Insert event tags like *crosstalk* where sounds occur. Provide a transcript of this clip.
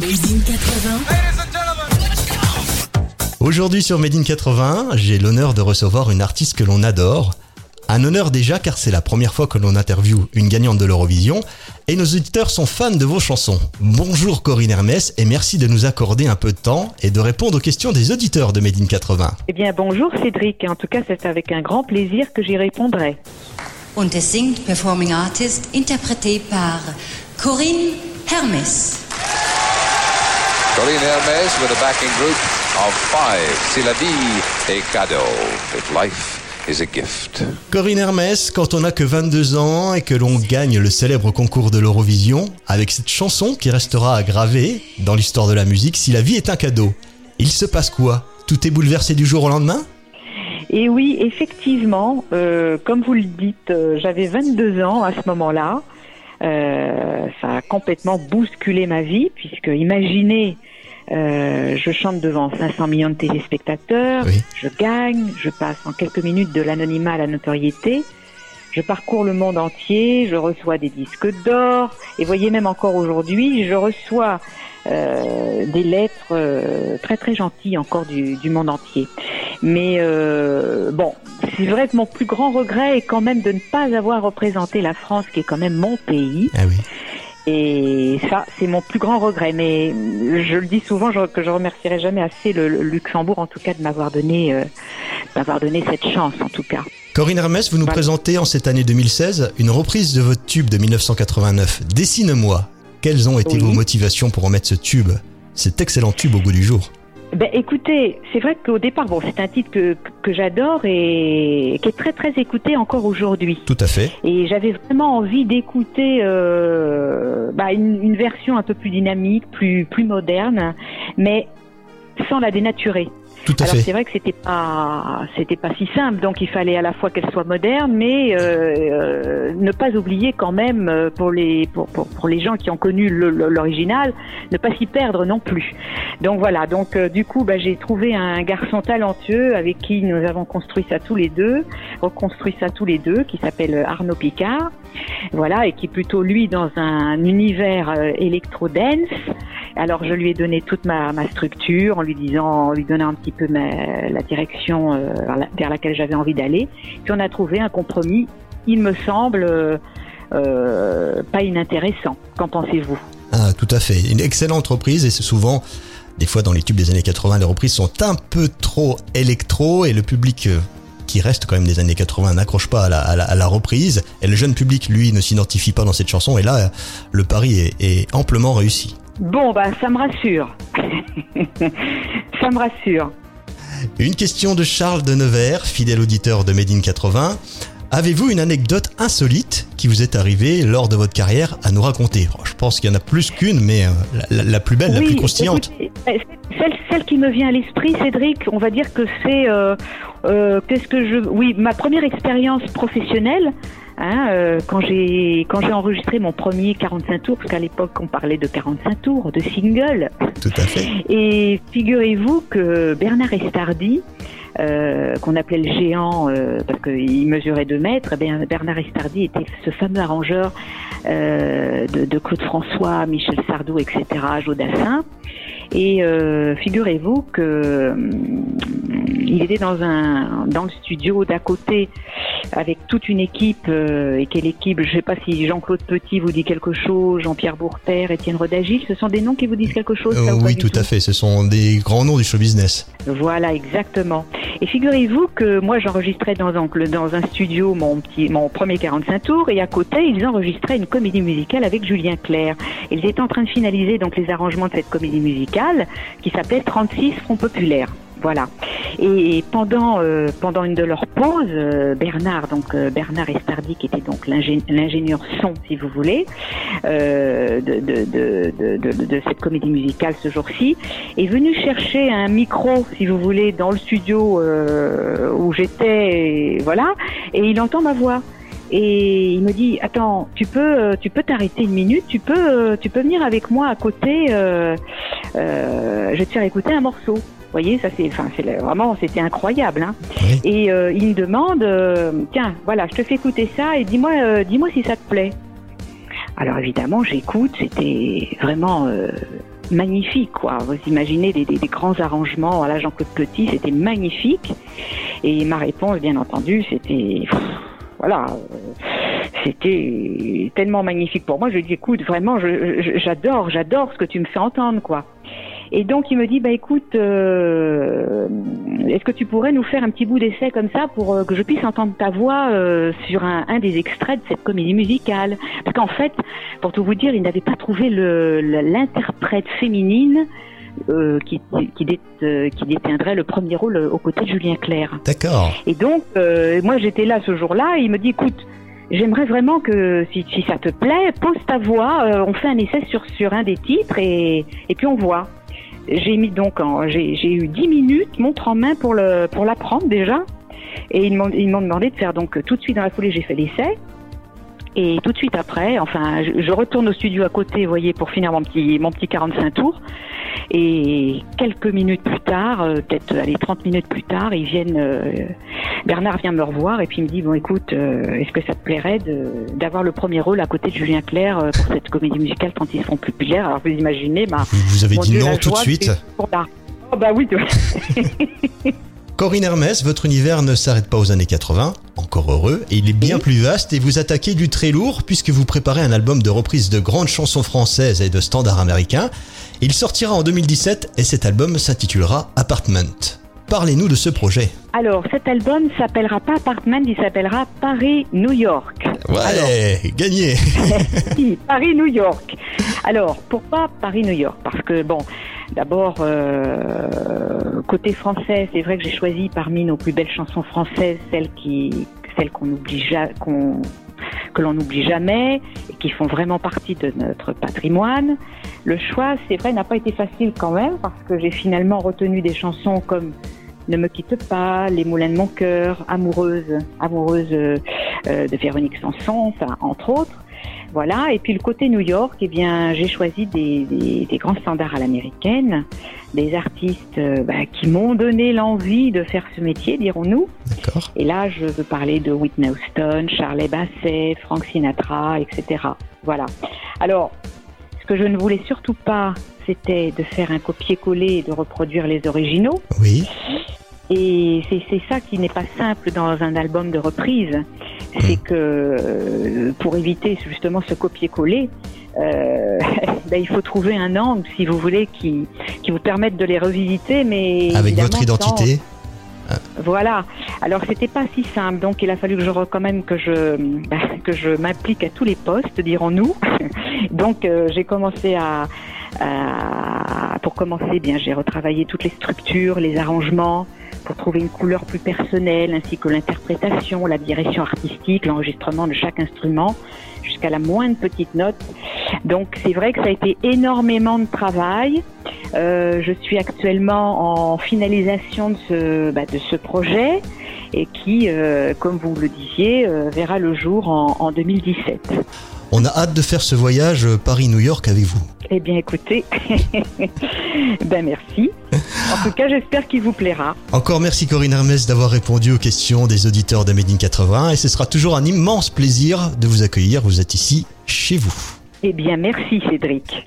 Made in 80. Aujourd'hui sur Made in 80, j'ai l'honneur de recevoir une artiste que l'on adore. Un honneur déjà car c'est la première fois que l'on interviewe une gagnante de l'Eurovision et nos auditeurs sont fans de vos chansons. Bonjour Corinne Hermès et merci de nous accorder un peu de temps et de répondre aux questions des auditeurs de Made in 80. Eh bien, bonjour Cédric. En tout cas, c'est avec un grand plaisir que j'y répondrai. Und es singt Performing Artist, interprété par Corinne Hermes. Corinne Hermes with a backing group of five. Si la vie est cadeau, if life is a gift. Corinne Hermès, quand on n'a que 22 ans et que l'on gagne le célèbre concours de l'Eurovision, avec cette chanson qui restera gravée dans l'histoire de la musique, Si la vie est un cadeau, il se passe quoi? Tout est bouleversé du jour au lendemain? Et oui, effectivement, euh, comme vous le dites, euh, j'avais 22 ans à ce moment-là. Euh, ça a complètement bousculé ma vie, puisque imaginez, euh, je chante devant 500 millions de téléspectateurs, Oui. je gagne, je passe en quelques minutes de l'anonymat à la notoriété, je parcours le monde entier, je reçois des disques d'or, et voyez même encore aujourd'hui, je reçois euh, des lettres euh, très très gentilles encore du, du monde entier. Mais euh, bon, c'est vrai que mon plus grand regret est quand même de ne pas avoir représenté la France, qui est quand même mon pays. Ah oui. Et ça, c'est mon plus grand regret. Mais je le dis souvent je- que je remercierai jamais assez le, le Luxembourg, en tout cas, de m'avoir donné, euh, m'avoir donné cette chance, en tout cas. Corinne Hermès, vous nous Voilà. présentez en cette année 2016 une reprise de votre tube de 1989, Dessine-moi. Quelles ont été Oui. vos motivations pour remettre ce tube, cet excellent tube au goût du jour? Ben, écoutez, c'est vrai qu'au départ, bon, c'est un titre que, que j'adore et qui est très très écouté encore aujourd'hui. Tout à fait. Et j'avais vraiment envie d'écouter euh, bah, une, une version un peu plus dynamique, plus plus moderne, mais sans la dénaturer. Tout à Alors c'est vrai que c'était pas c'était pas si simple, donc il fallait à la fois qu'elle soit moderne, mais euh, euh, ne pas oublier quand même euh, pour les pour, pour, pour les gens qui ont connu l'original, ne pas s'y perdre non plus. Donc voilà, donc euh, du coup bah, j'ai trouvé un garçon talentueux avec qui nous avons construit ça tous les deux, reconstruit ça tous les deux, qui s'appelle Arnaud Picard, voilà, et qui est plutôt lui dans un univers euh, électro-dance. Alors je lui ai donné toute ma, ma structure en lui disant, lui donnant un petit peu ma- la direction euh, vers, la- vers laquelle j'avais envie d'aller. Puis on a trouvé un compromis, il me semble, euh, euh, pas inintéressant. Qu'en pensez-vous? Ah, tout à fait. Une excellente reprise et c'est souvent, des fois dans les tubes des années 80, les reprises sont un peu trop électro et le public qui reste quand même des années 80 n'accroche pas à la, à la- reprise et le jeune public, lui, ne s'identifie pas dans cette chanson et là, le pari est amplement réussi. Bon, bah ça me rassure. *laughs* ça me rassure. Une question de Charles de Nevers, fidèle auditeur de Made in 80. Avez-vous une anecdote insolite qui vous est arrivée lors de votre carrière à nous raconter? Je pense qu'il y en a plus qu'une, mais euh, la, la- la plus belle, la plus croustillante. écoutez, euh, celle, celle qui me vient à l'esprit, Cédric, on va dire que c'est euh, euh, qu'est-ce que je, oui, ma première expérience professionnelle. Hein, euh, quand j'ai quand j'ai enregistré mon premier 45 tours, parce qu'à l'époque on parlait de 45 tours, de single, Tout à fait. et figurez-vous que Bernard Estardi, euh, qu'on appelait le géant euh, parce qu'il mesurait 2 mètres, eh bien, Bernard Estardi était ce fameux arrangeur euh, de, de Claude François, Michel Sardou, etc., Jodassin. Et euh, figurez-vous que hum, il était dans un dans le studio d'à côté avec toute une équipe euh, et quelle équipe Je sais pas si Jean-Claude Petit vous dit quelque chose, Jean-Pierre Bourter, Étienne Rodagil, ce sont des noms qui vous disent quelque chose ça, Euh, ou oui, tout à fait. Ce sont des grands noms du show business. voilà, exactement. Et figurez-vous que moi j'enregistrais dans un, dans un studio mon petit mon premier 45 tours et à côté ils enregistraient une comédie musicale avec Julien Clerc. Ils étaient en train de finaliser donc les arrangements de cette comédie musicale qui s'appelait 36 Front Populaire. Voilà. Et pendant euh, pendant une de leurs pauses, euh, Bernard, donc euh, Bernard Estardi, qui était donc l'ingé- l'ingénieur son, si vous voulez, de, de, cette comédie musicale ce jour-ci, est venu chercher un micro, si vous voulez, dans le studio où j'étais, voilà, et il entend ma voix. Et il me dit attends tu peux euh, tu peux t'arrêter une minute tu peux euh, tu peux venir avec moi à côté euh, euh, je vais te faire écouter un morceau vous voyez ça c'est enfin c'est vraiment c'était incroyable hein. Oui. et euh, il me demande tiens voilà je te fais écouter ça et dis-moi dis-moi si ça te plaît alors évidemment j'écoute c'était vraiment euh, magnifique, quoi. Vous imaginez des, des- des grands arrangements. Voilà, Jean-Claude Petit, c'était magnifique. Et ma réponse, bien entendu, c'était, voilà, c'était tellement magnifique pour moi. Je lui dis, écoute, vraiment, j'adore, j'adore ce que tu me fais entendre, quoi. Et donc il me dit bah écoute, euh, est-ce que tu pourrais nous faire un petit bout d'essai comme ça pour euh, que je puisse entendre ta voix euh, sur un, un des extraits de cette comédie musicale? Parce qu'en fait, pour tout vous dire, il n'avait pas trouvé l'interprète féminine euh, qui, qui, dé- euh, qui détiendrait le premier rôle aux côtés de Julien Clerc. D'accord. Et donc, euh, moi j'étais là ce jour-là, et il me dit, écoute, j'aimerais vraiment que si, si ça te plaît, pose ta voix, euh, on fait un essai sur, sur un des titres, et, et puis on voit. J'ai mis donc, j'ai eu 10 minutes, montre en main pour le pour l'apprendre déjà, et ils m'ont ils m'ont demandé de faire donc tout de suite dans la foulée, j'ai fait l'essai. Et tout de suite après, enfin, je, je retourne au studio à côté, vous voyez, pour finir mon petit, mon petit 45 tours. Et quelques minutes plus tard, euh, peut-être allez 30 minutes plus tard, ils viennent. euh, Bernard vient me revoir et puis il me dit bon écoute, euh, est-ce que ça te plairait d'avoir le premier rôle à côté de Julien Clerc euh, pour cette comédie musicale quand ils seront populaires Alors vous imaginez, ma Vous, avez dit Dieu, non tout de suite. Oh bah oui. *laughs* Corinne Hermès, votre univers ne s'arrête pas aux années 80, encore heureux, et il est bien Oui. plus vaste et vous attaquez du très lourd puisque vous préparez un album de reprise de grandes chansons françaises et de standards américains. Il sortira en 2017 et cet album s'intitulera Apartment. Parlez-nous de ce projet. Alors cet album s'appellera pas Apartment, il s'appellera Paris-New York. Ouais, gagné. *laughs* Paris-New York. Alors, pourquoi Paris-New York? Parce que, bon, d'abord, euh, côté français, c'est vrai que j'ai choisi parmi nos plus belles chansons françaises celles qui, celles qu'on oublie qu'on que l'on n'oublie jamais et qui font vraiment partie de notre patrimoine. Le choix, c'est vrai, n'a pas été facile quand même parce que j'ai finalement retenu des chansons comme Ne me quitte pas, Les moulins de mon cœur, Amoureuse, Amoureuse euh, de Véronique Sanson, enfin, entre autres. Voilà. Et puis le côté New York, eh bien, j'ai choisi des, des, des grands standards à l'américaine, des artistes euh, bah, qui m'ont donné l'envie de faire ce métier, dirons-nous. D'accord. Et là, je veux parler de Whitney Houston, Charlie Basset, Frank Sinatra, etc. Voilà. Alors, ce que je ne voulais surtout pas, c'était de faire un copier-coller et de reproduire les originaux. Oui. Et c'est c'est ça qui n'est pas simple dans un album de reprise. C'est que euh, pour éviter justement ce copier-coller, euh, *laughs* ben, il faut trouver un angle, si vous voulez, qui, qui vous permette de les revisiter, mais Avec votre sans- identité. voilà. Alors c'était pas si simple, donc il a fallu que je quand même que je bah, que je m'implique à tous les postes, dirons-nous. *laughs* donc euh, j'ai commencé à, à- pour commencer, bien j'ai retravaillé toutes les structures, les arrangements pour trouver une couleur plus personnelle, ainsi que l'interprétation, la direction artistique, l'enregistrement de chaque instrument, jusqu'à la moindre petite note. Donc c'est vrai que ça a été énormément de travail. Euh, je suis actuellement en finalisation de ce, bah, projet et qui, euh, comme vous le disiez, euh, verra le jour en 2017. On a hâte de faire ce voyage euh, Paris-New York avec vous. Eh bien, écoutez, *laughs* ben merci. En tout cas, j'espère qu'il vous plaira. Encore merci Corinne Hermès d'avoir répondu aux questions des auditeurs in 80 et ce sera toujours un immense plaisir de vous accueillir. Vous êtes ici chez vous. Eh bien, merci Cédric.